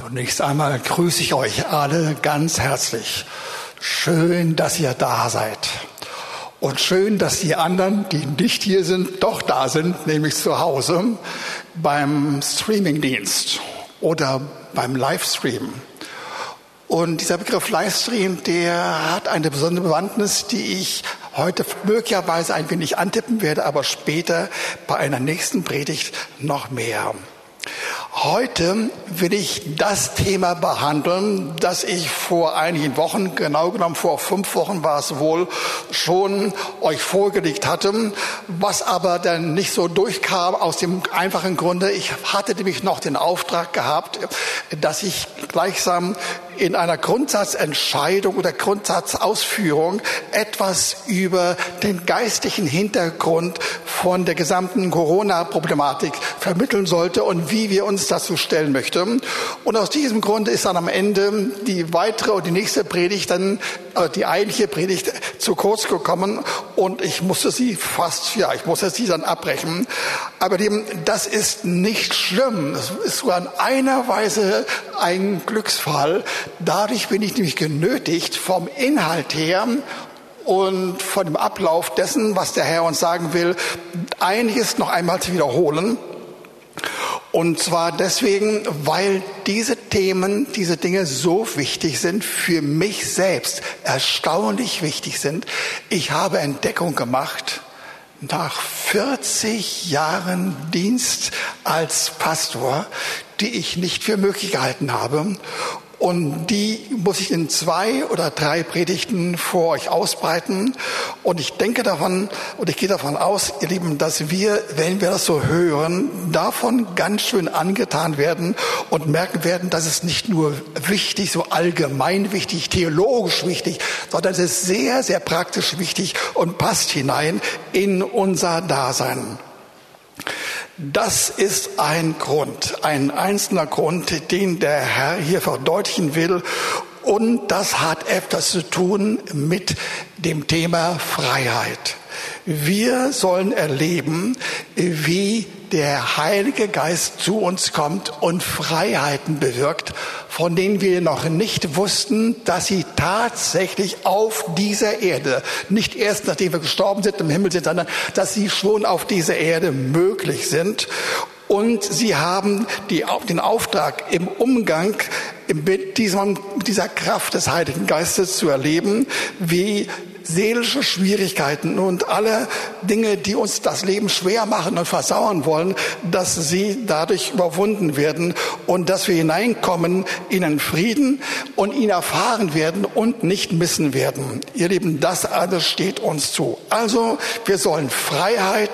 Zunächst einmal grüße ich euch alle ganz herzlich. Schön, dass ihr da seid. Und schön, dass die anderen, die nicht hier sind, doch da sind, nämlich zu Hause beim Streamingdienst oder beim Livestream. Und dieser Begriff Livestream, der hat eine besondere Bewandtnis, die ich heute möglicherweise ein wenig antippen werde, aber später bei einer nächsten Predigt noch mehr. Heute will ich das Thema behandeln, das ich vor einigen Wochen, genau genommen vor fünf Wochen war es wohl, schon euch vorgelegt hatte, was aber dann nicht so durchkam aus dem einfachen Grunde, ich hatte nämlich noch den Auftrag gehabt, dass ich gleichsam in einer Grundsatzentscheidung oder Grundsatzausführung etwas über den geistlichen Hintergrund von der gesamten Corona-Problematik vermitteln sollte und wie wir uns dazu stellen möchten. Und aus diesem Grund ist dann am Ende die weitere und die nächste Predigt dann, äh, die eigentliche Predigt zu kurz gekommen und ich musste sie fast, ja, ich musste sie dann abbrechen. Aber dem, das ist nicht schlimm. Es ist sogar in einer Weise ein Glücksfall, Dadurch bin ich nämlich genötigt, vom Inhalt her und von dem Ablauf dessen, was der Herr uns sagen will, einiges noch einmal zu wiederholen. Und zwar deswegen, weil diese Themen, diese Dinge so wichtig sind, für mich selbst erstaunlich wichtig sind. Ich habe Entdeckung gemacht nach 40 Jahren Dienst als Pastor, die ich nicht für möglich gehalten habe und die muss ich in zwei oder drei Predigten vor euch ausbreiten. Und ich denke davon und ich gehe davon aus, ihr Lieben, dass wir, wenn wir das so hören, davon ganz schön angetan werden und merken werden, dass es nicht nur wichtig, so allgemein wichtig, theologisch wichtig, sondern es ist sehr, sehr praktisch wichtig und passt hinein in unser Dasein. Das ist ein Grund, ein einzelner Grund, den der Herr hier verdeutlichen will. Und das hat etwas zu tun mit dem Thema Freiheit. Wir sollen erleben, wie der Heilige Geist zu uns kommt und Freiheiten bewirkt, von denen wir noch nicht wussten, dass sie tatsächlich auf dieser Erde, nicht erst nachdem wir gestorben sind, im Himmel sind, sondern dass sie schon auf dieser Erde möglich sind. Und sie haben die, den Auftrag, im Umgang mit dieser Kraft des Heiligen Geistes zu erleben, wie seelische Schwierigkeiten und alle Dinge, die uns das Leben schwer machen und versauern wollen, dass sie dadurch überwunden werden und dass wir hineinkommen in einen Frieden und ihn erfahren werden und nicht missen werden. Ihr Lieben, das alles steht uns zu. Also wir sollen Freiheit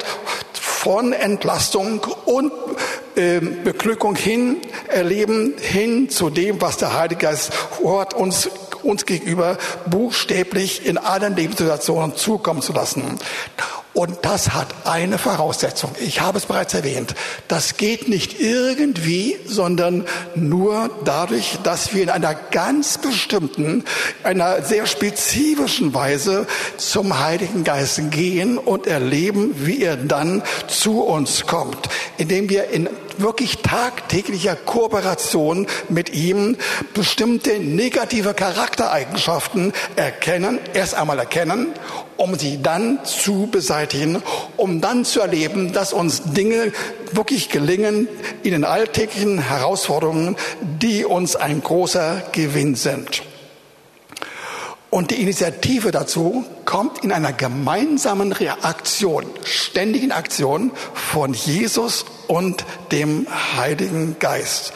von Entlastung und äh, Beglückung hin erleben, hin zu dem, was der Heilige Geist Wort uns uns gegenüber buchstäblich in allen Lebenssituationen zukommen zu lassen. Und das hat eine Voraussetzung. Ich habe es bereits erwähnt. Das geht nicht irgendwie, sondern nur dadurch, dass wir in einer ganz bestimmten, einer sehr spezifischen Weise zum Heiligen Geist gehen und erleben, wie er dann zu uns kommt, indem wir in wirklich tagtäglicher Kooperation mit ihm bestimmte negative Charaktereigenschaften erkennen, erst einmal erkennen, um sie dann zu beseitigen, um dann zu erleben, dass uns Dinge wirklich gelingen in den alltäglichen Herausforderungen, die uns ein großer Gewinn sind. Und die Initiative dazu kommt in einer gemeinsamen Reaktion, ständigen Aktion von Jesus und dem Heiligen Geist.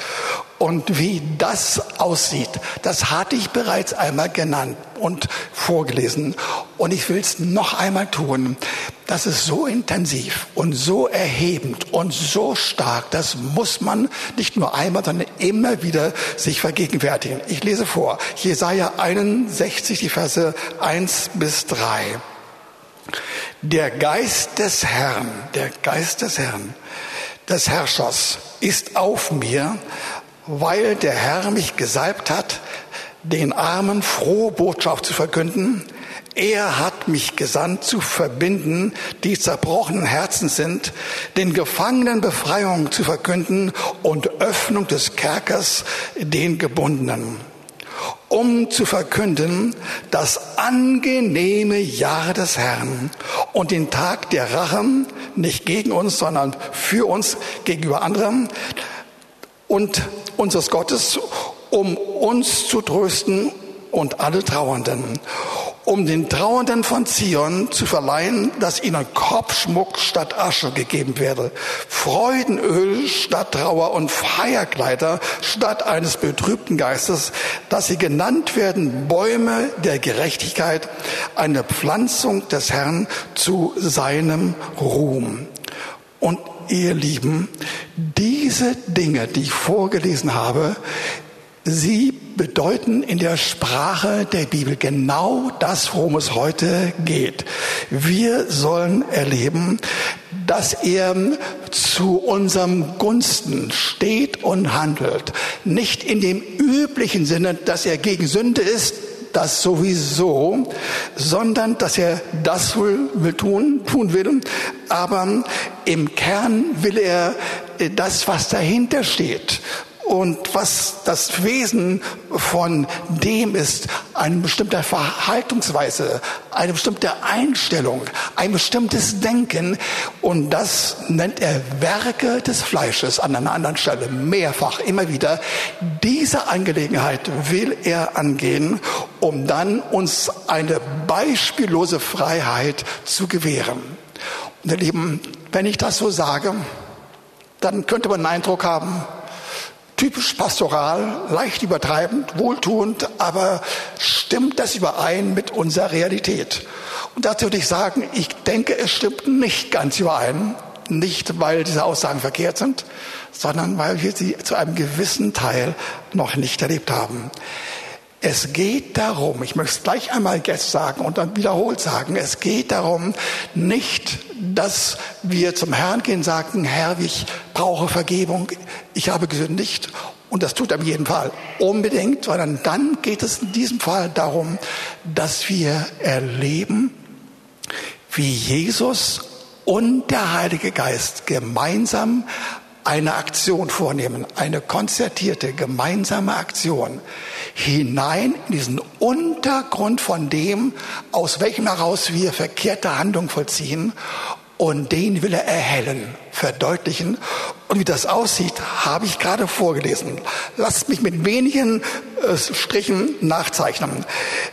Und wie das aussieht, das hatte ich bereits einmal genannt und vorgelesen. Und ich will es noch einmal tun. Das ist so intensiv und so erhebend und so stark. Das muss man nicht nur einmal, sondern immer wieder sich vergegenwärtigen. Ich lese vor. Jesaja 61, die Verse 1 bis 3. Der Geist des Herrn, der Geist des Herrn, des Herrschers ist auf mir, weil der Herr mich gesalbt hat, den Armen frohe Botschaft zu verkünden. Er hat mich gesandt zu verbinden, die zerbrochenen Herzen sind, den Gefangenen Befreiung zu verkünden und Öffnung des Kerkers den Gebundenen, um zu verkünden das angenehme Jahr des Herrn und den Tag der Rache, nicht gegen uns, sondern für uns gegenüber anderen und unseres Gottes, um uns zu trösten und alle Trauernden um den Trauernden von Zion zu verleihen, dass ihnen Kopfschmuck statt Asche gegeben werde, Freudenöl statt Trauer und Feierkleider statt eines betrübten Geistes, dass sie genannt werden Bäume der Gerechtigkeit, eine Pflanzung des Herrn zu seinem Ruhm. Und ihr Lieben, diese Dinge, die ich vorgelesen habe, Sie bedeuten in der Sprache der Bibel genau das, worum es heute geht. Wir sollen erleben, dass er zu unserem Gunsten steht und handelt. Nicht in dem üblichen Sinne, dass er gegen Sünde ist, das sowieso, sondern dass er das will tun, tun will, aber im Kern will er das, was dahinter steht und was das Wesen von dem ist, eine bestimmte Verhaltensweise, eine bestimmte Einstellung, ein bestimmtes Denken. Und das nennt er Werke des Fleisches an einer anderen Stelle mehrfach, immer wieder. Diese Angelegenheit will er angehen, um dann uns eine beispiellose Freiheit zu gewähren. Und ihr Lieben, wenn ich das so sage, dann könnte man den Eindruck haben, typisch pastoral, leicht übertreibend, wohltuend, aber stimmt das überein mit unserer Realität? Und dazu würde ich sagen, ich denke, es stimmt nicht ganz überein. Nicht, weil diese Aussagen verkehrt sind, sondern weil wir sie zu einem gewissen Teil noch nicht erlebt haben. Es geht darum, ich möchte es gleich einmal jetzt sagen und dann wiederholt sagen, es geht darum nicht, dass wir zum Herrn gehen sagen, Herr, ich brauche Vergebung, ich habe gesündigt. Und das tut er in jedem Fall. Unbedingt, sondern dann geht es in diesem Fall darum, dass wir erleben, wie Jesus und der Heilige Geist gemeinsam eine Aktion vornehmen, eine konzertierte gemeinsame Aktion hinein in diesen Untergrund von dem, aus welchem heraus wir verkehrte Handlung vollziehen und den will er erhellen, verdeutlichen. Und wie das aussieht, habe ich gerade vorgelesen. Lasst mich mit wenigen äh, Strichen nachzeichnen.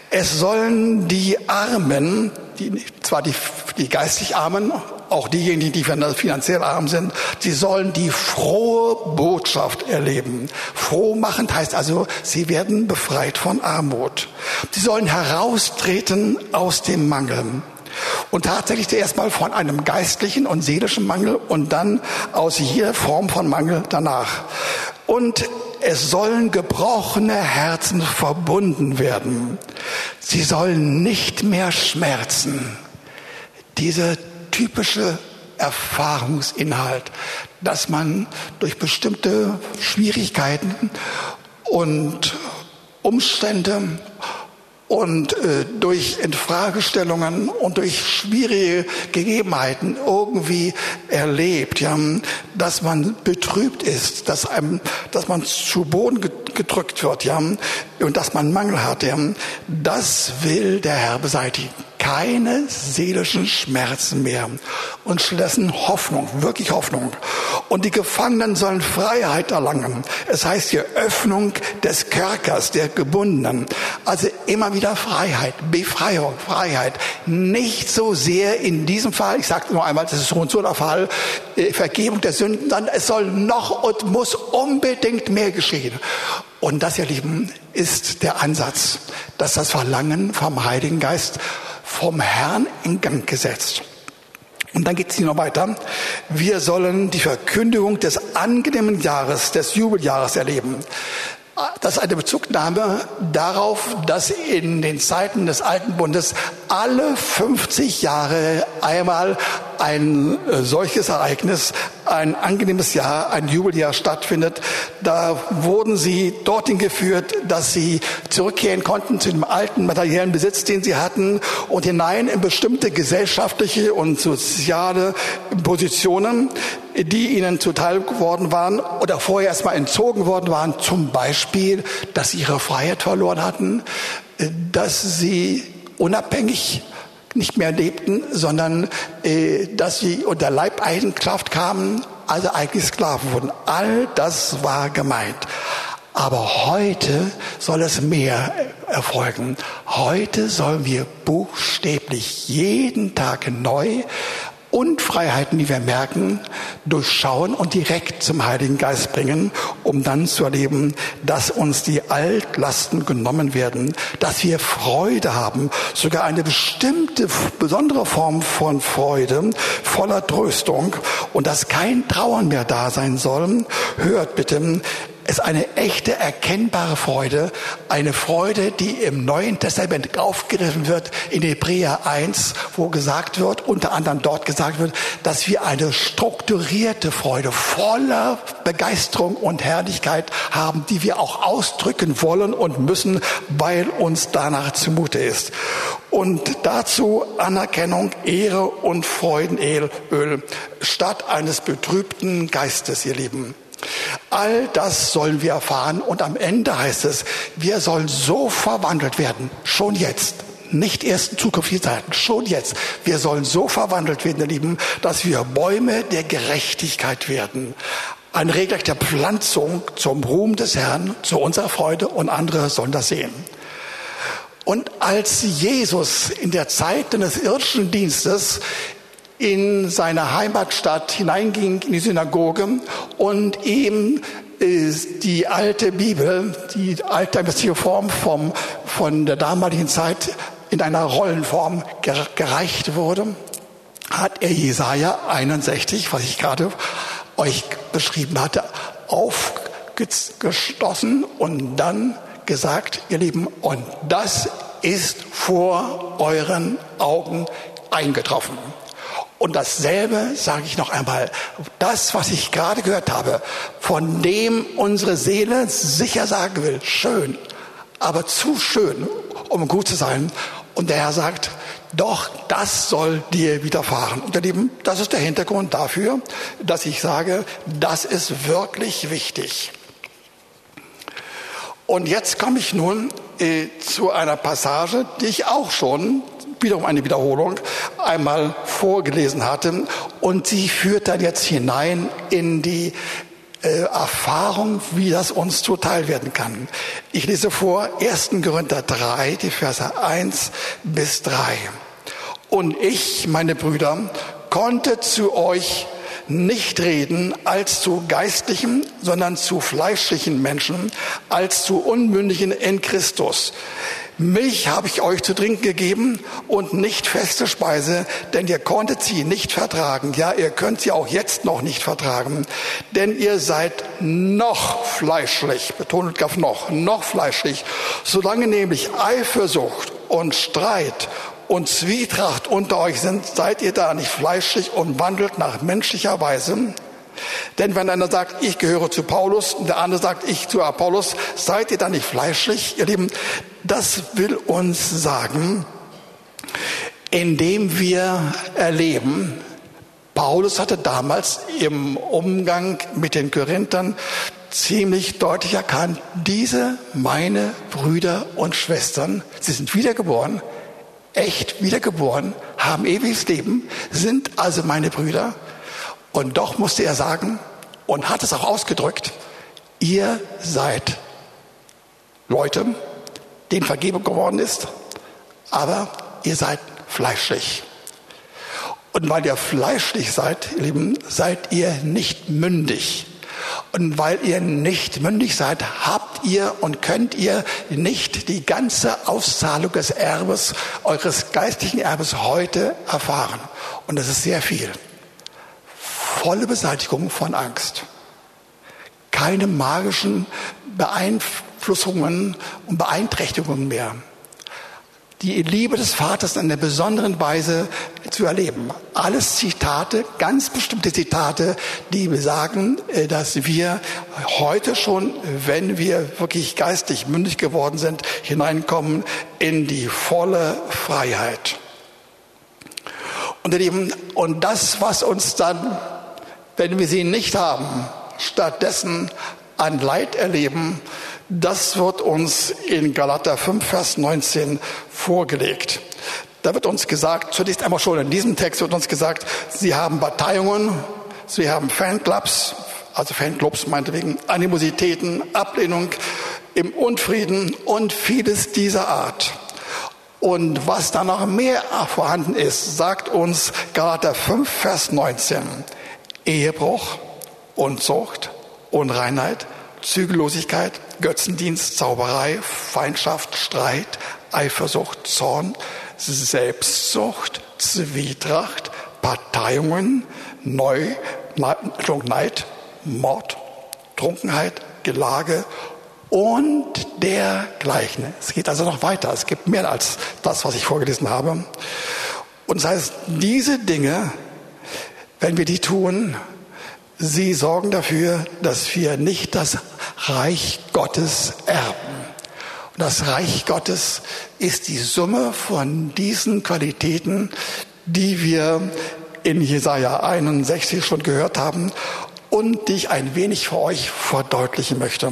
Es sollen die Armen, die, zwar die, die geistig Armen auch diejenigen, die finanziell arm sind, sie sollen die frohe Botschaft erleben. Frohmachend heißt also, sie werden befreit von Armut. Sie sollen heraustreten aus dem Mangel. Und tatsächlich zuerst mal von einem geistlichen und seelischen Mangel und dann aus jeder Form von Mangel danach. Und es sollen gebrochene Herzen verbunden werden. Sie sollen nicht mehr schmerzen. Diese typische Erfahrungsinhalt, dass man durch bestimmte Schwierigkeiten und Umstände und äh, durch Infragestellungen und durch schwierige Gegebenheiten irgendwie erlebt, ja, dass man betrübt ist, dass einem, dass man zu Boden gedrückt wird, ja, und dass man Mangel hat, ja, das will der Herr beseitigen keine seelischen Schmerzen mehr und stattdessen Hoffnung, wirklich Hoffnung. Und die Gefangenen sollen Freiheit erlangen. Es heißt hier Öffnung des Kerkers, der Gebundenen. Also immer wieder Freiheit, Befreiung, Freiheit. Nicht so sehr in diesem Fall, ich sage nur einmal, das ist so und so der Fall, äh, Vergebung der Sünden, sondern es soll noch und muss unbedingt mehr geschehen. Und das, ihr Lieben, ist der Ansatz, dass das Verlangen vom Heiligen Geist vom Herrn in Gang gesetzt. Und dann geht es hier noch weiter. Wir sollen die Verkündigung des angenehmen Jahres, des Jubeljahres erleben. Das ist eine Bezugnahme darauf, dass in den Zeiten des Alten Bundes alle 50 Jahre einmal ein äh, solches Ereignis, ein angenehmes Jahr, ein Jubeljahr stattfindet. Da wurden sie dorthin geführt, dass sie zurückkehren konnten zu dem alten materiellen Besitz, den sie hatten und hinein in bestimmte gesellschaftliche und soziale Positionen, die ihnen zuteil geworden waren oder vorher erstmal entzogen worden waren. Zum Beispiel, dass sie ihre Freiheit verloren hatten, dass sie unabhängig nicht mehr lebten, sondern äh, dass sie unter Leibeigenschaft kamen, also eigentlich Sklaven wurden. All das war gemeint. Aber heute soll es mehr erfolgen. Heute sollen wir buchstäblich jeden Tag neu Unfreiheiten, die wir merken, durchschauen und direkt zum Heiligen Geist bringen, um dann zu erleben, dass uns die Altlasten genommen werden, dass wir Freude haben, sogar eine bestimmte, besondere Form von Freude, voller Tröstung und dass kein Trauern mehr da sein soll. Hört bitte, ist eine echte, erkennbare Freude, eine Freude, die im Neuen Testament aufgegriffen wird in Hebräer 1, wo gesagt wird, unter anderem dort gesagt wird, dass wir eine strukturierte Freude voller Begeisterung und Herrlichkeit haben, die wir auch ausdrücken wollen und müssen, weil uns danach zumute ist. Und dazu Anerkennung, Ehre und Freudenöl statt eines betrübten Geistes, ihr Lieben. All das sollen wir erfahren und am Ende heißt es, wir sollen so verwandelt werden, schon jetzt. Nicht erst in zukünftigen Zeiten, schon jetzt. Wir sollen so verwandelt werden, ihr Lieben, dass wir Bäume der Gerechtigkeit werden. Eine regelrechte Pflanzung zum Ruhm des Herrn, zu unserer Freude und andere sollen das sehen. Und als Jesus in der Zeit des irdischen Dienstes in seine Heimatstadt hineinging, in die Synagoge und ihm die alte Bibel, die alte Form vom, von der damaligen Zeit in einer Rollenform gereicht wurde, hat er Jesaja 61, was ich gerade euch beschrieben hatte, aufgeschlossen und dann gesagt, ihr Lieben, und das ist vor euren Augen eingetroffen. Und dasselbe sage ich noch einmal. Das, was ich gerade gehört habe, von dem unsere Seele sicher sagen will, schön, aber zu schön, um gut zu sein. Und der Herr sagt, doch, das soll dir widerfahren. Und ihr Lieben, das ist der Hintergrund dafür, dass ich sage, das ist wirklich wichtig. Und jetzt komme ich nun äh, zu einer Passage, die ich auch schon wiederum eine Wiederholung, einmal vorgelesen hatte. Und sie führt dann jetzt hinein in die äh, Erfahrung, wie das uns zuteil werden kann. Ich lese vor 1. Korinther 3, die Verse 1 bis 3. Und ich, meine Brüder, konnte zu euch nicht reden als zu geistlichen, sondern zu fleischlichen Menschen, als zu unmündigen in Christus. Milch habe ich euch zu trinken gegeben und nicht feste Speise, denn ihr konntet sie nicht vertragen. Ja, ihr könnt sie auch jetzt noch nicht vertragen, denn ihr seid noch fleischlich, betont auf noch, noch fleischlich, solange nämlich Eifersucht und Streit und Zwietracht unter euch sind, seid ihr da nicht fleischlich und wandelt nach menschlicher Weise. Denn wenn einer sagt, ich gehöre zu Paulus und der andere sagt, ich zu Apollos, seid ihr da nicht fleischlich? Ihr Lieben, das will uns sagen, indem wir erleben, Paulus hatte damals im Umgang mit den Korinthern ziemlich deutlich erkannt, diese meine Brüder und Schwestern, sie sind wiedergeboren, echt wiedergeboren, haben ewiges Leben, sind also meine Brüder. Und doch musste er sagen und hat es auch ausgedrückt, ihr seid Leute, denen Vergebung geworden ist, aber ihr seid fleischlich. Und weil ihr fleischlich seid, ihr Lieben, seid ihr nicht mündig. Und weil ihr nicht mündig seid, habt ihr und könnt ihr nicht die ganze Auszahlung des Erbes, eures geistlichen Erbes heute erfahren. Und das ist sehr viel. Volle Beseitigung von Angst. Keine magischen Beeinflussungen und Beeinträchtigungen mehr. Die Liebe des Vaters in einer besonderen Weise zu erleben. Alles Zitate, ganz bestimmte Zitate, die besagen, äh, dass wir heute schon, wenn wir wirklich geistig mündig geworden sind, hineinkommen in die volle Freiheit. Und, das, was uns dann, wenn wir sie nicht haben, stattdessen an Leid erleben, das wird uns in Galater 5, Vers 19 vorgelegt. Da wird uns gesagt, zunächst einmal schon in diesem Text wird uns gesagt, sie haben Bataillungen, sie haben Fanclubs, also Fanclubs meinetwegen, Animositäten, Ablehnung im Unfrieden und vieles dieser Art. Und was da noch mehr vorhanden ist, sagt uns Galater 5, Vers 19. Ehebruch, Unzucht, Unreinheit, Zügellosigkeit, Götzendienst, Zauberei, Feindschaft, Streit, Eifersucht, Zorn, Selbstsucht, Zwietracht, Parteiungen, Neu, Neid, Mord, Trunkenheit, Gelage und dergleichen. Es geht also noch weiter. Es gibt mehr als das, was ich vorgelesen habe. Und das heißt, diese Dinge, wenn wir die tun, sie sorgen dafür, dass wir nicht das Reich Gottes erben. Und das Reich Gottes ist die Summe von diesen Qualitäten, die wir in Jesaja 61 schon gehört haben und die ich ein wenig für euch verdeutlichen möchte.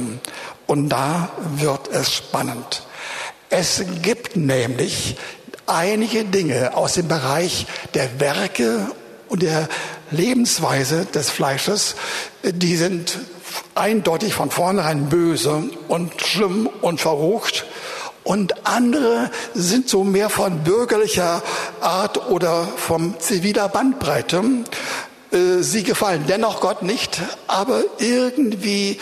Und da wird es spannend. Es gibt nämlich einige Dinge aus dem Bereich der Werke und der Lebensweise des Fleisches, die sind eindeutig von vornherein böse und schlimm und verrucht. Und andere sind so mehr von bürgerlicher Art oder vom ziviler Bandbreite. Äh, sie gefallen dennoch Gott nicht, aber irgendwie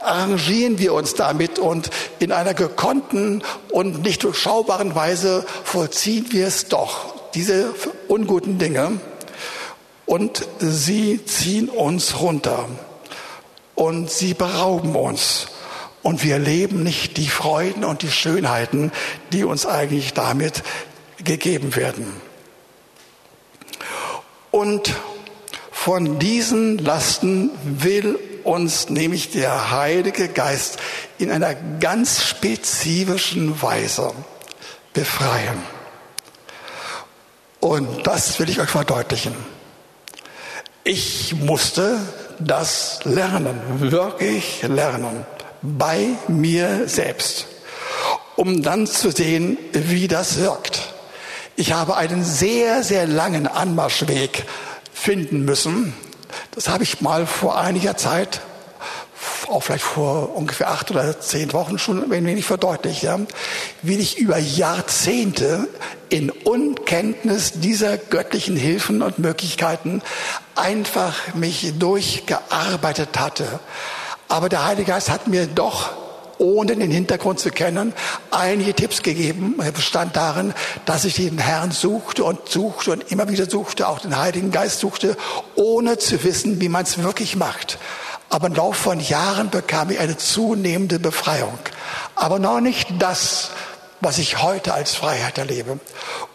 arrangieren wir uns damit und in einer gekonnten und nicht durchschaubaren Weise vollziehen wir es doch, diese unguten Dinge. Und sie ziehen uns runter und sie berauben uns. Und wir leben nicht die Freuden und die Schönheiten, die uns eigentlich damit gegeben werden. Und von diesen Lasten will uns nämlich der Heilige Geist in einer ganz spezifischen Weise befreien. Und das will ich euch verdeutlichen. Ich musste das lernen, wirklich lernen, bei mir selbst, um dann zu sehen, wie das wirkt. Ich habe einen sehr, sehr langen Anmarschweg finden müssen. Das habe ich mal vor einiger Zeit, auch vielleicht vor ungefähr acht oder zehn Wochen schon ein wenig verdeutlicht, ja, wie ich über Jahrzehnte in Unkenntnis dieser göttlichen Hilfen und Möglichkeiten einfach mich durchgearbeitet hatte. Aber der Heilige Geist hat mir doch ohne den Hintergrund zu kennen, einige Tipps gegeben. Er bestand darin, dass ich den Herrn suchte und suchte und immer wieder suchte, auch den Heiligen Geist suchte, ohne zu wissen, wie man es wirklich macht. Aber im Laufe von Jahren bekam ich eine zunehmende Befreiung. Aber noch nicht das, was ich heute als Freiheit erlebe.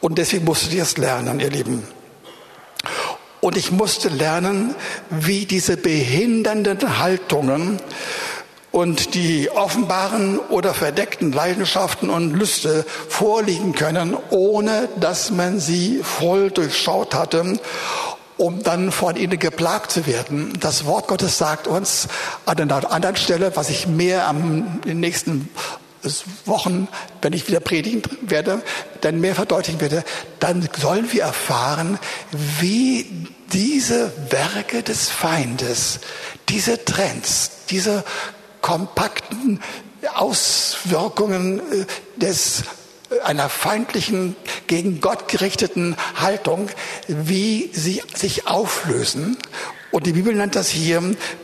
Und deswegen musste ich es lernen, ihr Lieben. Und ich musste lernen, wie diese behindernden Haltungen und die offenbaren oder verdeckten Leidenschaften und Lüste vorliegen können, ohne dass man sie voll durchschaut hatte, um dann von ihnen geplagt zu werden. Das Wort Gottes sagt uns an einer anderen Stelle, was ich mehr am, in den nächsten Wochen, wenn ich wieder predigen werde, dann mehr verdeutlichen werde, dann sollen wir erfahren, wie diese Werke des Feindes, diese Trends, diese kompakten Auswirkungen äh, des einer feindlichen, gegen Gott gerichteten Haltung, wie sie sich auflösen. Und die Bibel nennt das hier,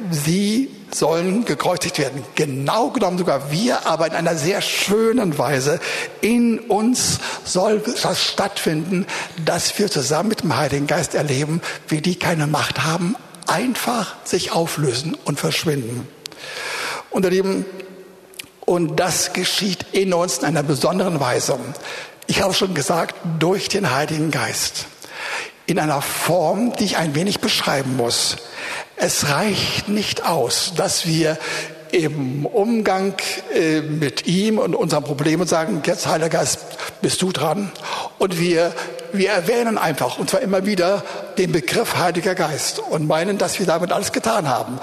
sie sollen gekreuzigt werden. Genau genommen sogar wir, aber in einer sehr schönen Weise. In uns soll das stattfinden, dass wir zusammen mit dem Heiligen Geist erleben, wie die keine Macht haben, einfach sich auflösen und verschwinden. Und ihr Lieben, und das geschieht in uns in einer besonderen Weise. Ich habe schon gesagt, durch den Heiligen Geist. in einer Form, die ich ein wenig beschreiben muss. Es reicht nicht aus, dass wir im Umgang äh, mit ihm und unseren Problemen sagen, jetzt Heiliger Geist, bist du dran. Und wir, wir erwähnen einfach, und zwar immer wieder, den Begriff Heiliger Geist und meinen, dass wir damit alles getan haben.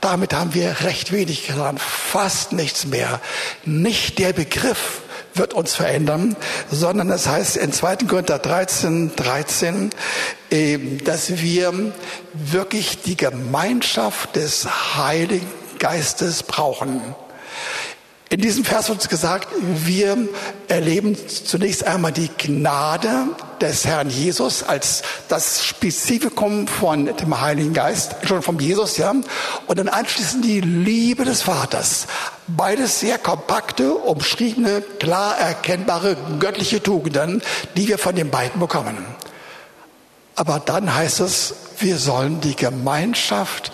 Damit haben wir recht wenig getan, fast nichts mehr. Nicht der Begriff wird uns verändern, sondern es heißt in 2. Korinther 13, 13, dass wir wirklich die Gemeinschaft des Heiligen Geistes brauchen. In diesem Vers wird gesagt, wir erleben zunächst einmal die Gnade des Herrn Jesus als das Spezifikum von dem Heiligen Geist, schon vom Jesus, ja, und dann anschließend die Liebe des Vaters. Beides sehr kompakte, umschriebene, klar erkennbare göttliche Tugenden, die wir von den beiden bekommen. Aber dann heißt es, wir sollen die Gemeinschaft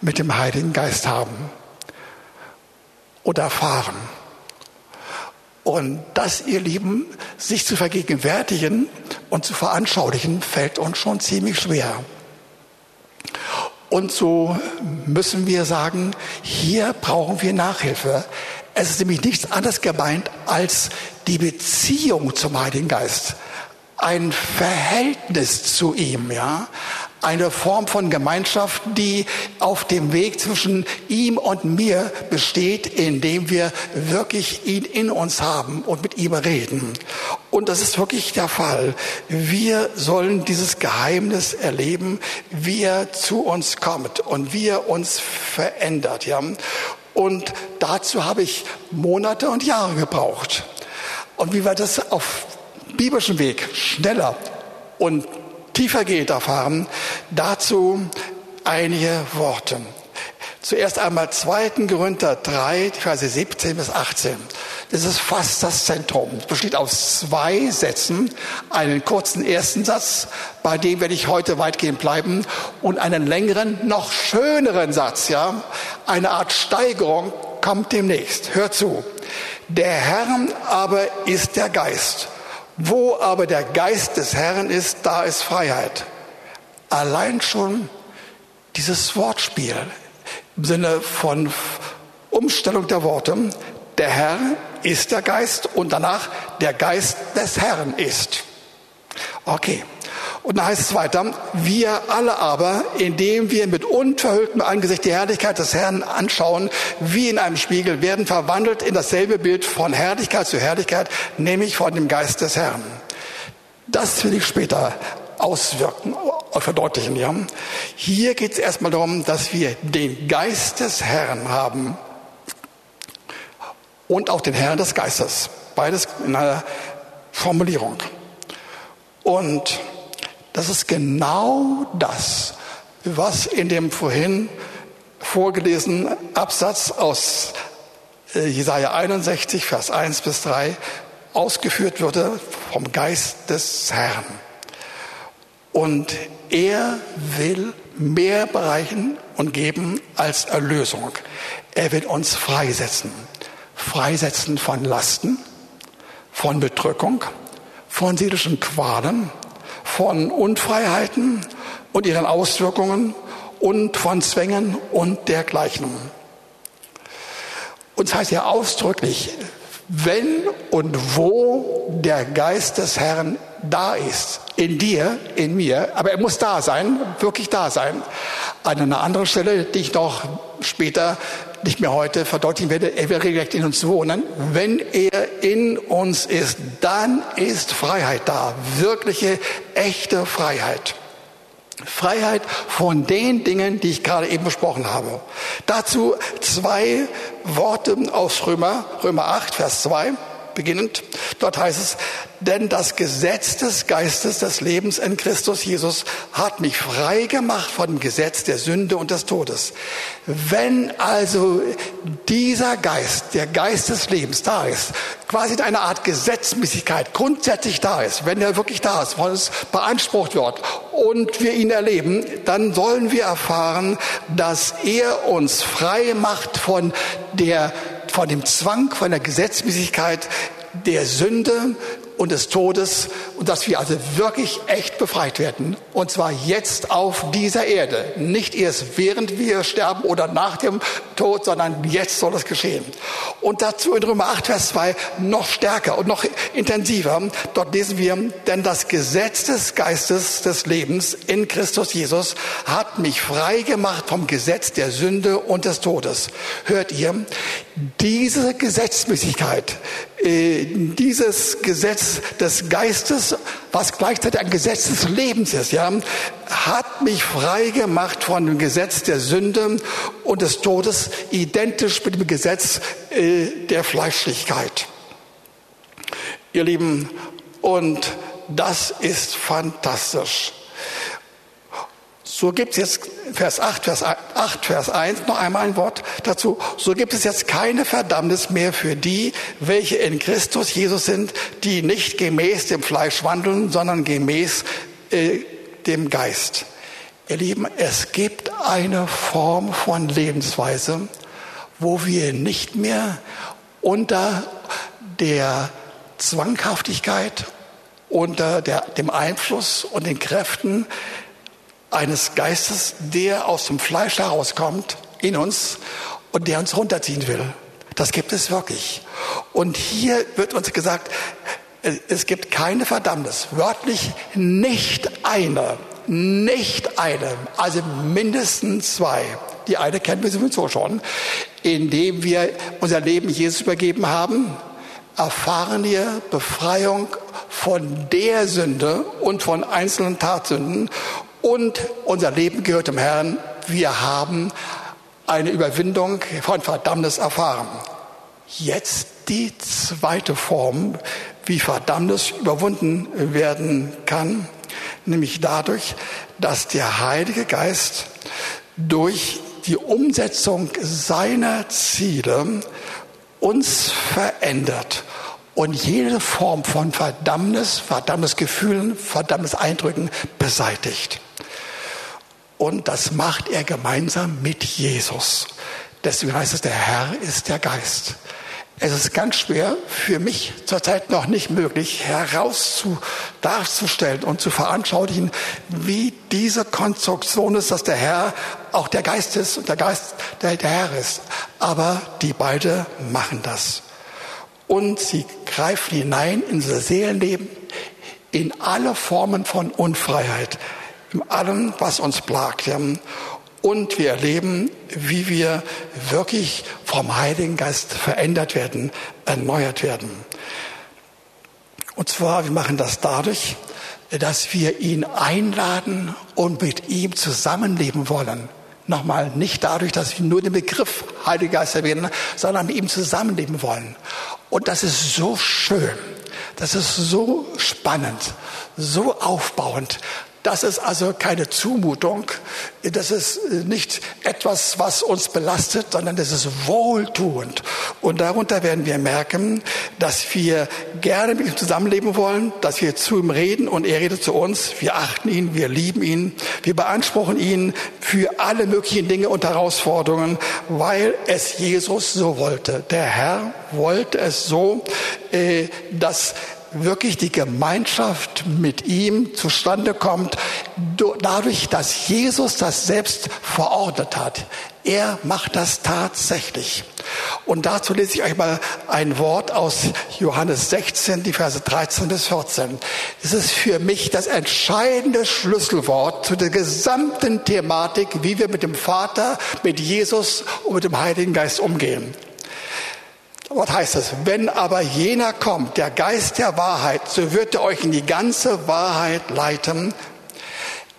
mit dem Heiligen Geist haben oder erfahren. Und das, ihr Lieben, sich zu vergegenwärtigen und zu veranschaulichen, fällt uns schon ziemlich schwer. Und so müssen wir sagen, hier brauchen wir Nachhilfe. Es ist nämlich nichts anderes gemeint als die Beziehung zum Heiligen Geist. Ein Verhältnis zu ihm, ja eine Form von Gemeinschaft, die auf dem Weg zwischen ihm und mir besteht, indem wir wirklich ihn in uns haben und mit ihm reden. Und das ist wirklich der Fall. Wir sollen dieses Geheimnis erleben, wie er zu uns kommt und wie er uns verändert. Ja? Und dazu habe ich Monate und Jahre gebraucht. Und wie wir das auf biblischen Weg schneller und tiefer geht erfahren, dazu einige Worte. Zuerst einmal 2. Korinther 3, Verse 17 bis 18. Das ist fast das Zentrum. Es besteht aus zwei Sätzen. Einen kurzen ersten Satz, bei dem werde ich heute weitgehend bleiben, und einen längeren, noch schöneren Satz, ja. Eine Art Steigerung kommt demnächst. Hör zu. Der Herr aber ist der Geist. Wo aber der Geist des Herrn ist, da ist Freiheit. Allein schon dieses Wortspiel im Sinne von Umstellung der Worte. Der Herr ist der Geist und danach der Geist des Herrn ist. Okay. Und dann heißt es weiter, wir alle aber, indem wir mit unverhülltem Angesicht die Herrlichkeit des Herrn anschauen, wie in einem Spiegel, werden verwandelt in dasselbe Bild von Herrlichkeit zu Herrlichkeit, nämlich von dem Geist des Herrn. Das will ich später auswirken, verdeutlichen. Ja? Hier geht es erstmal darum, dass wir den Geist des Herrn haben und auch den Herrn des Geistes. Beides in einer Formulierung. Und das ist genau das, was in dem vorhin vorgelesenen Absatz aus äh, Jesaja 61, Vers 1 bis 3 ausgeführt würde vom Geist des Herrn. Und er will mehr bereichen und geben als Erlösung. Er will uns freisetzen. Freisetzen von Lasten, von Bedrückung, von seelischen Qualen, von Unfreiheiten und ihren Auswirkungen und von Zwängen und dergleichen. Und es heißt ja ausdrücklich, wenn und wo der Geist des Herrn da ist, in dir, in mir, aber er muss da sein, wirklich da sein. An einer anderen Stelle, die ich noch später nicht mehr heute verdeutlichen werde, er will regelrecht in uns wohnen. Wenn er in uns ist, dann ist Freiheit da. Wirkliche, echte Freiheit. Freiheit von den Dingen, die ich gerade eben besprochen habe. Dazu zwei Worte aus Römer, Römer 8, Vers 2 beginnend. Dort heißt es, denn das Gesetz des Geistes des Lebens in Christus Jesus hat mich frei gemacht von dem Gesetz der Sünde und des Todes. Wenn also dieser Geist, der Geist des Lebens da ist, quasi in einer Art Gesetzmäßigkeit grundsätzlich da ist, wenn er wirklich da ist, von uns beansprucht wird und wir ihn erleben, dann sollen wir erfahren, dass er uns frei macht von der von dem Zwang, von der Gesetzmäßigkeit, der Sünde und des Todes und dass wir also wirklich echt befreit werden. Und zwar jetzt auf dieser Erde. Nicht erst während wir sterben oder nach dem Tod, sondern jetzt soll es geschehen. Und dazu in Römer 8, Vers 2 noch stärker und noch intensiver. Dort lesen wir, denn das Gesetz des Geistes des Lebens in Christus Jesus hat mich frei gemacht vom Gesetz der Sünde und des Todes. Hört ihr, diese Gesetzmäßigkeit, äh, dieses Gesetz des Geistes, was gleichzeitig ein Gesetz des Lebens ist, ja, hat mich frei gemacht von dem Gesetz der Sünde und des Todes, identisch mit dem Gesetz äh, der Fleischlichkeit. Ihr Lieben, und das ist fantastisch. So gibt es jetzt Vers 8, Vers 8, Vers 1 noch einmal ein Wort dazu. So gibt es jetzt keine Verdammnis mehr für die, welche in Christus Jesus sind, die nicht gemäß dem Fleisch wandeln, sondern gemäß äh, dem Geist. Ihr Lieben, es gibt eine Form von Lebensweise, wo wir nicht mehr unter der Zwanghaftigkeit, unter der, dem Einfluss und den Kräften eines Geistes, der aus dem Fleisch herauskommt in uns und der uns runterziehen will. Das gibt es wirklich. Und hier wird uns gesagt, es gibt keine Verdammnis. Wörtlich nicht eine. Nicht eine. Also mindestens zwei. Die eine kennen wir sowieso schon. Indem wir unser Leben Jesus übergeben haben, erfahren wir Befreiung von der Sünde und von einzelnen Tatsünden und unser Leben gehört dem Herrn. Wir haben eine Überwindung von Verdammnis erfahren. Jetzt die zweite Form, wie Verdammnis überwunden werden kann, nämlich dadurch, dass der Heilige Geist durch die Umsetzung seiner Ziele uns verändert und jede Form von Verdammnis, Verdammnisgefühlen, Verdammniseindrücken beseitigt. Und das macht er gemeinsam mit Jesus. Deswegen heißt es, der Herr ist der Geist. Es ist ganz schwer für mich zurzeit noch nicht möglich herauszu darzustellen und zu veranschaulichen, wie diese Konstruktion ist, dass der Herr auch der Geist ist und der Geist der, der Herr ist. Aber die beide machen das. Und sie greifen hinein in unser Seelenleben, in alle Formen von Unfreiheit, in allem, was uns plagt. Und wir erleben, wie wir wirklich vom Heiligen Geist verändert werden, erneuert werden. Und zwar, wir machen das dadurch, dass wir ihn einladen und mit ihm zusammenleben wollen. Nochmal, nicht dadurch, dass wir nur den Begriff Heiliger Geist erwähnen, sondern mit ihm zusammenleben wollen. Und das ist so schön. Das ist so spannend, so aufbauend. Das ist also keine Zumutung. Das ist nicht etwas, was uns belastet, sondern das ist wohltuend. Und darunter werden wir merken, dass wir gerne mit ihm zusammenleben wollen, dass wir zu ihm reden und er redet zu uns. Wir achten ihn, wir lieben ihn, wir beanspruchen ihn für alle möglichen Dinge und Herausforderungen, weil es Jesus so wollte. Der Herr wollte es so, äh, dass wirklich die Gemeinschaft mit ihm zustande kommt, dadurch, dass Jesus das selbst verordnet hat. Er macht das tatsächlich. Und dazu lese ich euch mal ein Wort aus Johannes 16, die Verse 13 bis 14. Es ist für mich das entscheidende Schlüsselwort zu der gesamten Thematik, wie wir mit dem Vater, mit Jesus und mit dem Heiligen Geist umgehen. Was heißt das? Wenn aber jener kommt, der Geist der Wahrheit, so wird er euch in die ganze Wahrheit leiten.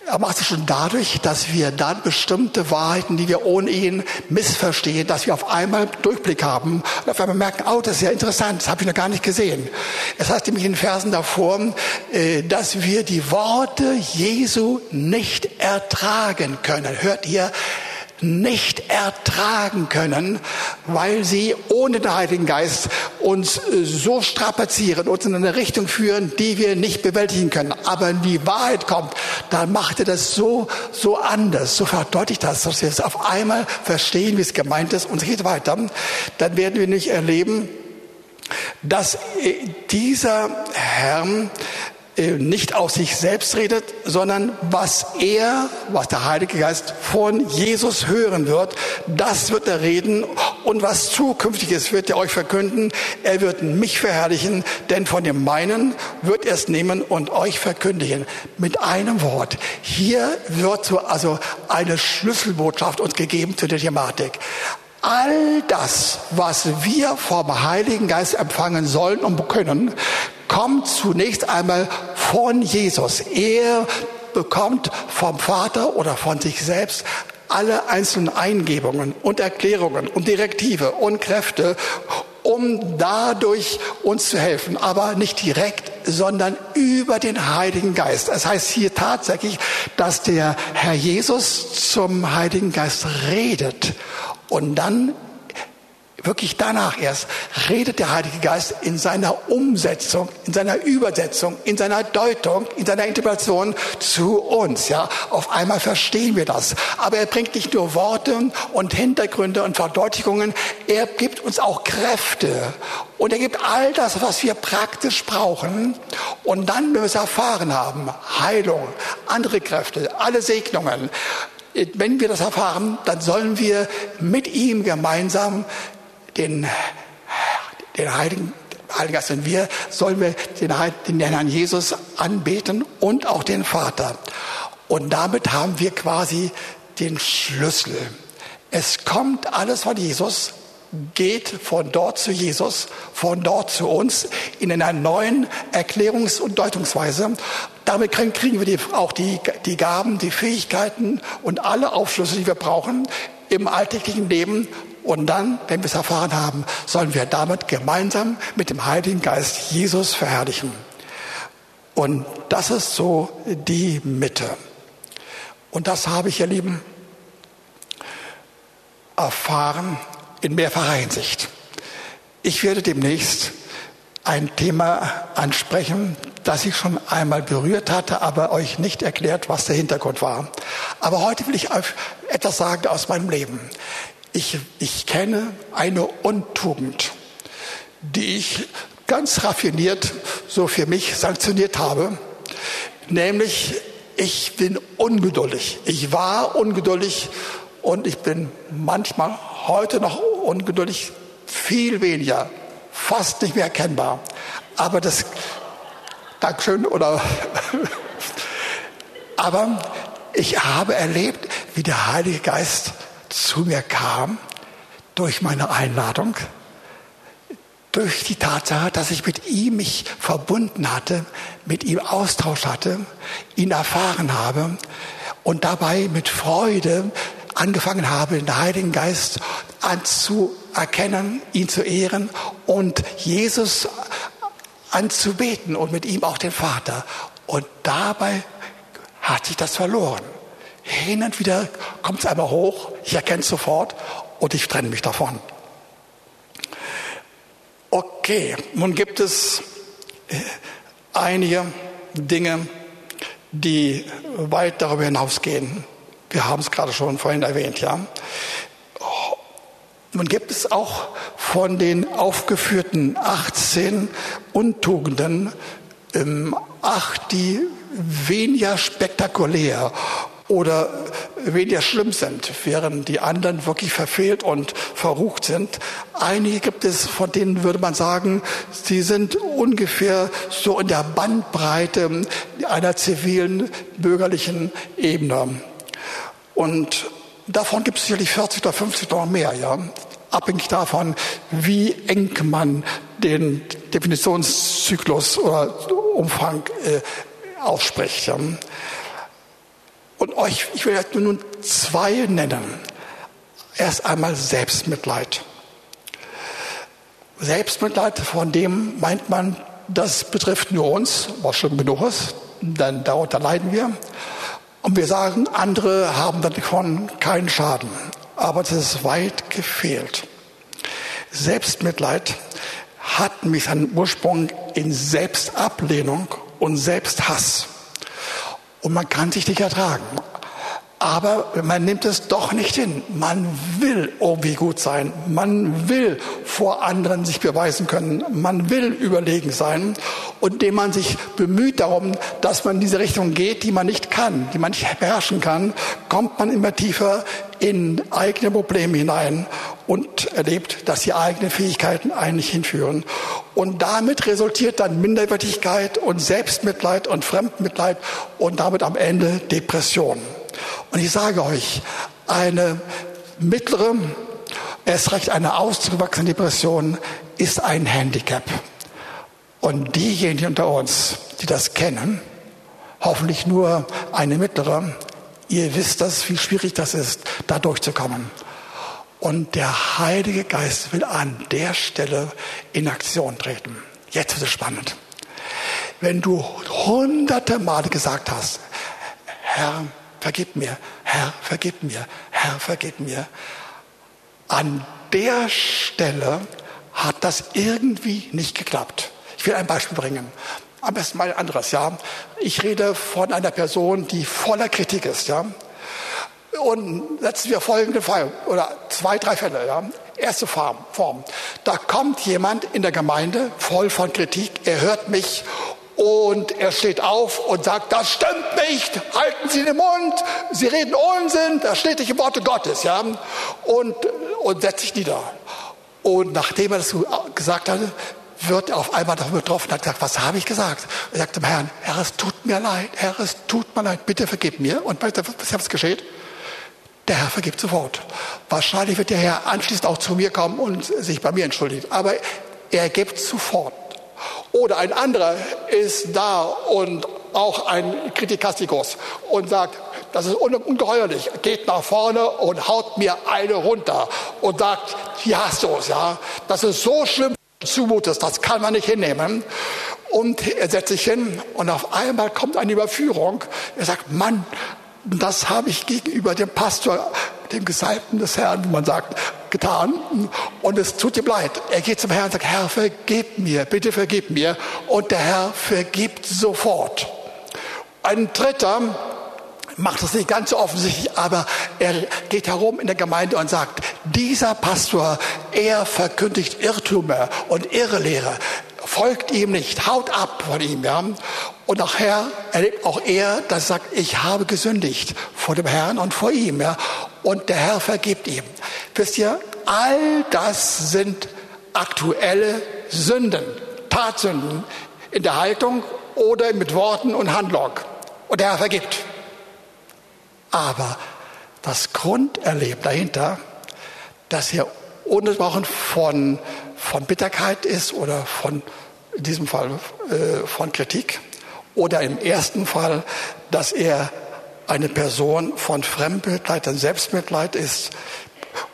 Er macht es schon dadurch, dass wir dann bestimmte Wahrheiten, die wir ohne ihn missverstehen, dass wir auf einmal Durchblick haben und auf einmal merken, oh, das ist ja interessant, das habe ich noch gar nicht gesehen. Es heißt nämlich in den Versen davor, äh, dass wir die Worte Jesu nicht ertragen können. Hört ihr? Nicht ertragen können, weil sie ohne den Heiligen Geist uns äh, so strapazieren, uns in eine Richtung führen, die wir nicht bewältigen können. Aber wenn die Wahrheit kommt, dann macht er das so, so anders, so verdeutlicht das, dass wir es auf einmal verstehen, wie es gemeint ist und es geht weiter. Dann werden wir nicht erleben, dass äh, dieser Herr nicht aus sich selbst redet, sondern was er, was der Heilige Geist von Jesus hören wird, das wird er reden und was zukünftiges wird er euch verkünden. Er wird mich verherrlichen, denn von dem meinen wird er es nehmen und euch verkündigen. Mit einem Wort. Hier wird so also eine Schlüsselbotschaft uns gegeben zu der Thematik. All das, was wir vom Heiligen Geist empfangen sollen und können, kommt zunächst einmal von Jesus. Er bekommt vom Vater oder von sich selbst alle einzelnen Eingebungen und Erklärungen und Direktive und Kräfte, um dadurch uns zu helfen, aber nicht direkt, sondern über den Heiligen Geist. Das heißt hier tatsächlich, dass der Herr Jesus zum Heiligen Geist redet und dann wirklich danach erst redet der Heilige Geist in seiner Umsetzung, in seiner Übersetzung, in seiner Deutung, in seiner Interpretation zu uns. Ja, auf einmal verstehen wir das. Aber er bringt nicht nur Worte und Hintergründe und Verdeutlichungen, er gibt uns auch Kräfte und er gibt all das, was wir praktisch brauchen. Und dann, wenn wir es erfahren haben, Heilung, andere Kräfte, alle Segnungen, wenn wir das erfahren, dann sollen wir mit ihm gemeinsam den, den Heiligen, Heiligen Geist und wir sollen wir den, den Herrn Jesus anbeten und auch den Vater. Und damit haben wir quasi den Schlüssel. Es kommt alles von Jesus, geht von dort zu Jesus, von dort zu uns in einer neuen Erklärungs- und Deutungsweise. Damit kriegen wir die, auch die, die Gaben, die Fähigkeiten und alle Aufschlüsse, die wir brauchen im alltäglichen Leben. Und dann, wenn wir es erfahren haben, sollen wir damit gemeinsam mit dem Heiligen Geist Jesus verherrlichen. Und das ist so die Mitte. Und das habe ich, ihr Lieben, erfahren in mehrfacher Hinsicht. Ich werde demnächst ein Thema ansprechen, das ich schon einmal berührt hatte, aber euch nicht erklärt, was der Hintergrund war. Aber heute will ich etwas sagen aus meinem Leben. Ich, ich kenne eine Untugend, die ich ganz raffiniert so für mich sanktioniert habe, nämlich ich bin ungeduldig. Ich war ungeduldig und ich bin manchmal heute noch ungeduldig, viel weniger, fast nicht mehr erkennbar. Aber das, Dankeschön, oder, aber ich habe erlebt, wie der Heilige Geist zu mir kam durch meine Einladung, durch die Tatsache, dass ich mit ihm mich verbunden hatte, mit ihm Austausch hatte, ihn erfahren habe und dabei mit Freude angefangen habe, den Heiligen Geist anzuerkennen, ihn zu ehren und Jesus anzubeten und mit ihm auch den Vater. Und dabei hat sich das verloren. Hin und wieder kommt es einmal hoch, ich erkenne es sofort und ich trenne mich davon. Okay, nun gibt es äh, einige Dinge, die weit darüber hinausgehen. Wir haben es gerade schon vorhin erwähnt, ja. Nun gibt es auch von den aufgeführten 18 Untugenden ähm, acht, die weniger spektakulär oder weniger schlimm sind, während die anderen wirklich verfehlt und verrucht sind. Einige gibt es, von denen würde man sagen, sie sind ungefähr so in der Bandbreite einer zivilen bürgerlichen Ebene. Und davon gibt es sicherlich 40 oder 50 oder mehr, ja. Abhängig davon, wie eng man den Definitionszyklus oder Umfang äh, ausspricht. Ja. Und euch, ich will jetzt nun zwei nennen. Erst einmal Selbstmitleid. Selbstmitleid, von dem meint man, das betrifft nur uns, was schlimm genug ist, denn darunter leiden wir. Und wir sagen, andere haben davon keinen Schaden. Aber das ist weit gefehlt. Selbstmitleid hat mich seinen Ursprung in Selbstablehnung und Selbsthass und man kann sich nicht ertragen. Aber man nimmt es doch nicht hin. Man will irgendwie gut sein. Man will vor anderen sich beweisen können. Man will überlegen sein. Und indem man sich bemüht darum, dass man in diese Richtung geht, die man nicht kann, die man nicht beherrschen kann, kommt man immer tiefer in eigene Probleme hinein und erlebt, dass die eigenen Fähigkeiten eigentlich hinführen. Und damit resultiert dann Minderwertigkeit und Selbstmitleid und Fremdmitleid und damit am Ende Depression. Und ich sage euch, eine mittlere, erst recht eine ausgewachsene Depression ist ein Handicap. Und diejenigen unter uns, die das kennen, hoffentlich nur eine mittlere, ihr wisst das, wie schwierig das ist, da durchzukommen. Und der Heilige Geist will an der Stelle in Aktion treten. Jetzt wird es spannend. Wenn du hunderte Male gesagt hast, Herr, vergib mir, Herr, vergib mir, Herr, vergib mir. An der Stelle hat das irgendwie nicht geklappt. Ich will ein Beispiel bringen. Am besten mal ein anderes, ja. Ich rede von einer Person, die voller Kritik ist, ja. Und setzen wir folgende Fall, oder zwei, drei Fälle, ja. Erste Form. Da kommt jemand in der Gemeinde voll von Kritik, er hört mich und er steht auf und sagt, das stimmt nicht, halten Sie den Mund, Sie reden Unsinn, das steht nicht im Worte Gottes, ja. Und, und setzt sich nieder. Und nachdem er das gesagt hatte, wird er auf einmal darüber getroffen und hat gesagt, was habe ich gesagt? Er sagt dem Herrn, Herr, es tut mir leid, Herr, es tut mir leid, bitte vergib mir. Und was, was geschieht? Der Herr vergibt sofort. Wahrscheinlich wird der Herr anschließend auch zu mir kommen und sich bei mir entschuldigen. Aber er gibt sofort. Oder ein anderer ist da und auch ein Kritikastikus und sagt, das ist ungeheuerlich, geht nach vorne und haut mir eine runter und sagt, hier hast du es, ja. Das ist so schlimm, zumutest, das kann man nicht hinnehmen. Und er setzt sich hin und auf einmal kommt eine Überführung. Er sagt, Mann, das habe ich gegenüber dem Pastor, dem Gesalbten des Herrn, wie man sagt, getan. Und es tut ihm leid. Er geht zum Herrn und sagt, Herr, vergib mir, bitte vergib mir. Und der Herr vergibt sofort. Ein dritter macht es nicht ganz so offensichtlich, aber er geht herum in der Gemeinde und sagt, dieser Pastor, er verkündigt Irrtümer und Irrlehre folgt ihm nicht, haut ab von ihm. Ja? Und nachher erlebt auch er, dass er sagt, ich habe gesündigt vor dem Herrn und vor ihm. Ja? Und der Herr vergibt ihm. Wisst ihr, all das sind aktuelle Sünden, Tatsünden in der Haltung oder mit Worten und Handlung. Und der Herr vergibt. Aber das Grunderleben dahinter, dass er ununterbrochen von, von Bitterkeit ist oder von, in diesem Fall äh, von Kritik oder im ersten Fall, dass er eine Person von Fremdmitleid und Selbstmitleid ist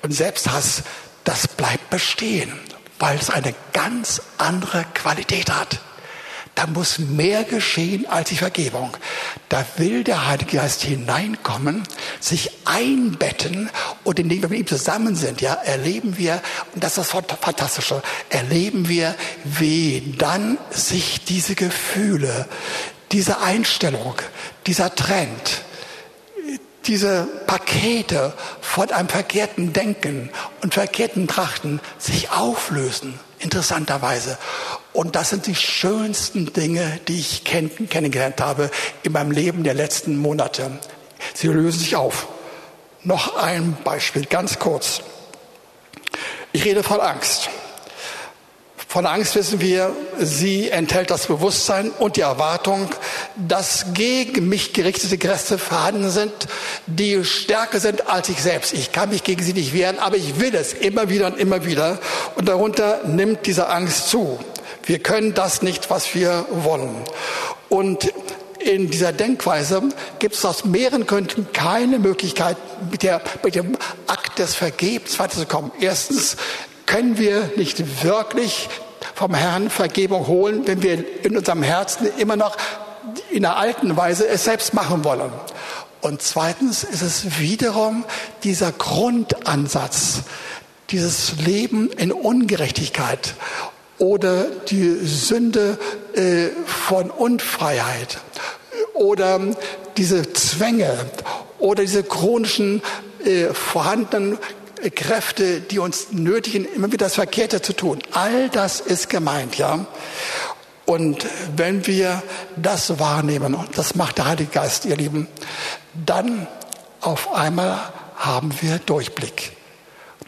und Selbsthass, das bleibt bestehen, weil es eine ganz andere Qualität hat. Da muss mehr geschehen als die Vergebung. Da will der Heilige Geist hineinkommen, sich einbetten und indem wir mit ihm zusammen sind, ja, erleben wir, und das ist das Fantastische, erleben wir, wie dann sich diese Gefühle, diese Einstellung, dieser Trend, diese Pakete von einem verkehrten Denken und verkehrten Trachten sich auflösen, interessanterweise. Und das sind die schönsten Dinge, die ich kenn kennengelernt habe in meinem Leben der letzten Monate. Sie lösen sich auf. Noch ein Beispiel, ganz kurz. Ich rede von Angst. Von Angst wissen wir, sie enthält das Bewusstsein und die Erwartung, dass gegen mich gerichtete Kräfte vorhanden sind, die stärker sind als ich selbst. Ich kann mich gegen sie nicht wehren, aber ich will es immer wieder und immer wieder. Und darunter nimmt diese Angst zu. Wir können das nicht, was wir wollen. Und in dieser Denkweise gibt es aus mehreren Gründen keine Möglichkeit, mit, der, mit dem Akt des Vergebens weiterzukommen. Erstens können wir nicht wirklich vom Herrn Vergebung holen, wenn wir in unserem Herzen immer noch in der alten Weise es selbst machen wollen. Und zweitens ist es wiederum dieser Grundansatz, dieses Leben in Ungerechtigkeit oder die Sünde äh, von Unfreiheit oder diese Zwänge oder diese chronischen äh, vorhandenen Kräfte, die uns nötigen, immer wieder das Verkehrte zu tun. All das ist gemeint, ja. Und wenn wir das wahrnehmen, und das macht der Heilige Geist, ihr Lieben, dann auf einmal haben wir Durchblick.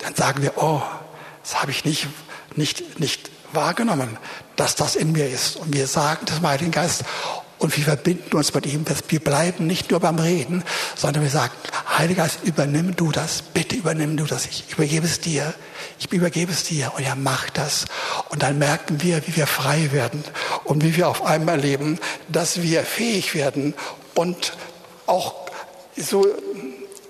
Dann sagen wir, oh, das habe ich nicht, nicht, nicht wahrgenommen, dass das in mir ist. Und wir sagen das dem Heiligen Geist, und wir verbinden uns mit ihm. Wir bleiben nicht nur beim Reden, sondern wir sagen, Heiliger Geist, übernimm du das. Bitte übernimm du das. Ich übergebe es dir. Ich übergebe es dir. Und er macht das. Und dann merken wir, wie wir frei werden und wie wir auf einmal erleben, dass wir fähig werden und auch so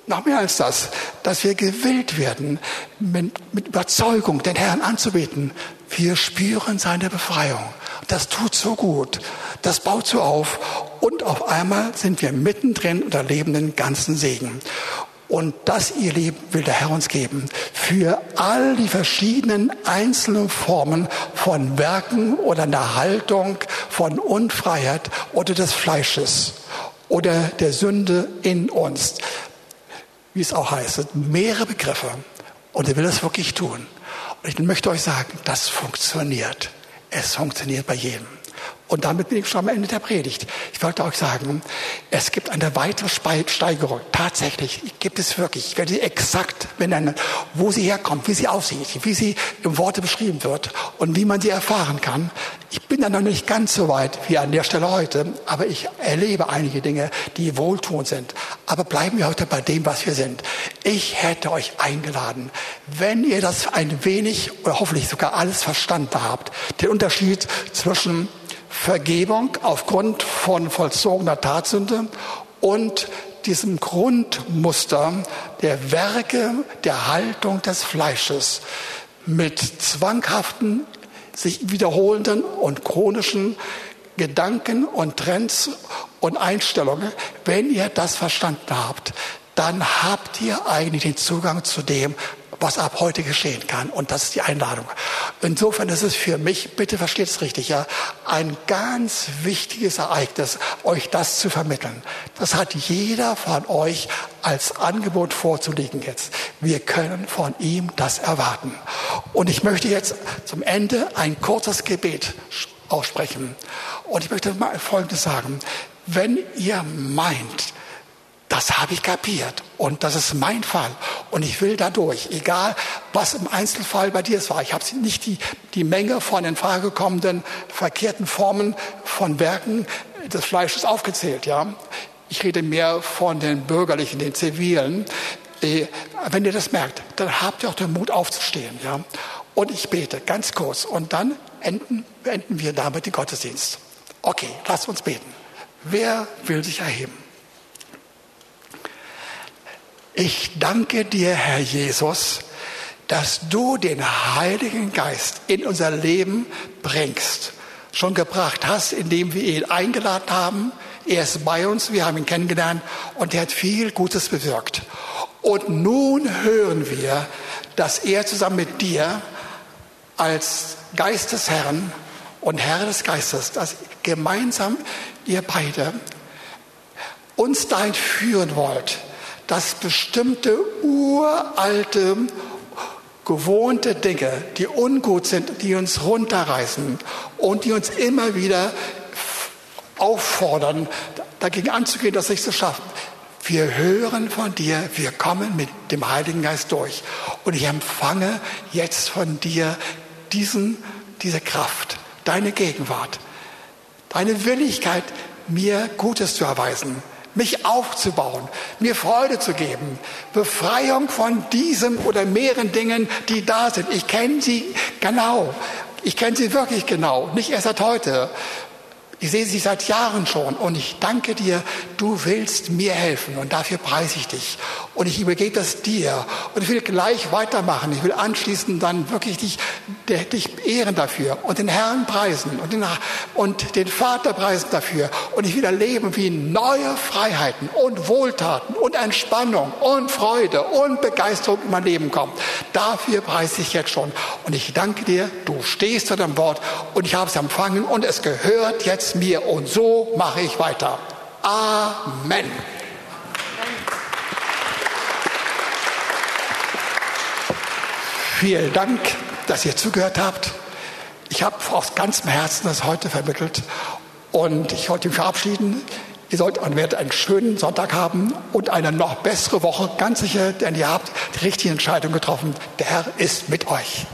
noch mehr als das, dass wir gewillt werden, mit, mit Überzeugung den Herrn anzubeten. Wir spüren seine Befreiung. Das tut so gut. Das baut so auf. Und auf einmal sind wir mittendrin und erleben den ganzen Segen. Und das, ihr Leben, will der Herr uns geben. Für all die verschiedenen einzelnen Formen von Werken oder einer Haltung, von Unfreiheit oder des Fleisches oder der Sünde in uns. Wie es auch heißt, mehrere Begriffe. Und er will das wirklich tun. Und ich möchte euch sagen, das funktioniert. Es funktioniert bei jedem. Und damit bin ich schon am Ende der Predigt. Ich wollte euch sagen, es gibt eine weitere Steigerung. Tatsächlich gibt es wirklich. Ich werde sie exakt benennen, wo sie herkommt, wie sie aussieht, wie sie im Worte beschrieben wird und wie man sie erfahren kann. Ich bin da noch nicht ganz so weit wie an der Stelle heute, aber ich erlebe einige Dinge, die wohltuend sind. Aber bleiben wir heute bei dem, was wir sind. Ich hätte euch eingeladen, wenn ihr das ein wenig oder hoffentlich sogar alles verstanden habt, den Unterschied zwischen Vergebung aufgrund von vollzogener Tatsünde und diesem Grundmuster der Werke der Haltung des Fleisches mit zwanghaften, sich wiederholenden und chronischen Gedanken und Trends und Einstellungen, wenn ihr das verstanden habt, dann habt ihr eigentlich den Zugang zu dem, was ab heute geschehen kann. Und das ist die Einladung. Insofern ist es für mich, bitte versteht es richtig, ja, ein ganz wichtiges Ereignis, euch das zu vermitteln. Das hat jeder von euch als Angebot vorzulegen jetzt. Wir können von ihm das erwarten. Und ich möchte jetzt zum Ende ein kurzes Gebet aussprechen. Und ich möchte mal Folgendes sagen. Wenn ihr meint, das habe ich kapiert und das ist mein Fall und ich will dadurch, egal was im Einzelfall bei dir war. Ich habe nicht die, die Menge von in Frage kommenden verkehrten Formen von Werken des Fleisches aufgezählt. Ja, ich rede mehr von den bürgerlichen, den zivilen. Äh, wenn ihr das merkt, dann habt ihr auch den Mut aufzustehen. Ja, und ich bete ganz kurz und dann enden, beenden wir damit den Gottesdienst. Okay, lasst uns beten. Wer will sich erheben? Ich danke dir, Herr Jesus, dass du den Heiligen Geist in unser Leben bringst, schon gebracht hast, indem wir ihn eingeladen haben. Er ist bei uns, wir haben ihn kennengelernt und er hat viel Gutes bewirkt. Und nun hören wir, dass er zusammen mit dir als Geist des Herrn und Herr des Geistes, dass gemeinsam ihr beide uns dahin führen wollt, dass bestimmte uralte, gewohnte Dinge, die ungut sind, die uns runterreißen und die uns immer wieder auffordern, dagegen anzugehen, das nicht zu schaffen. Wir hören von dir, wir kommen mit dem Heiligen Geist durch. Und ich empfange jetzt von dir diesen, diese Kraft, deine Gegenwart, deine Willigkeit, mir Gutes zu erweisen mich aufzubauen, mir Freude zu geben, Befreiung von diesem oder mehreren Dingen, die da sind. Ich kenne sie genau. Ich kenne sie wirklich genau, nicht erst seit heute. Ich sehe sie seit Jahren schon und ich danke dir, du willst mir helfen und dafür preise ich dich. Und ich übergebe das dir und ich will gleich weitermachen. Ich will anschließend dann wirklich dich, dich ehren dafür und den Herrn preisen und den, und den Vater preisen dafür. Und ich will erleben, wie neue Freiheiten und Wohltaten und Entspannung und Freude und Begeisterung in mein Leben kommt. Dafür preise ich jetzt schon. Und ich danke dir, du stehst zu deinem Wort und ich habe es empfangen und es gehört jetzt mir und so mache ich weiter. Amen. Vielen Dank, dass ihr zugehört habt. Ich habe aus ganzem Herzen das heute vermittelt und ich wollte mich verabschieden. Ihr sollt und werdet einen schönen Sonntag haben und eine noch bessere Woche, ganz sicher, denn ihr habt die richtige Entscheidung getroffen. Der Herr ist mit euch.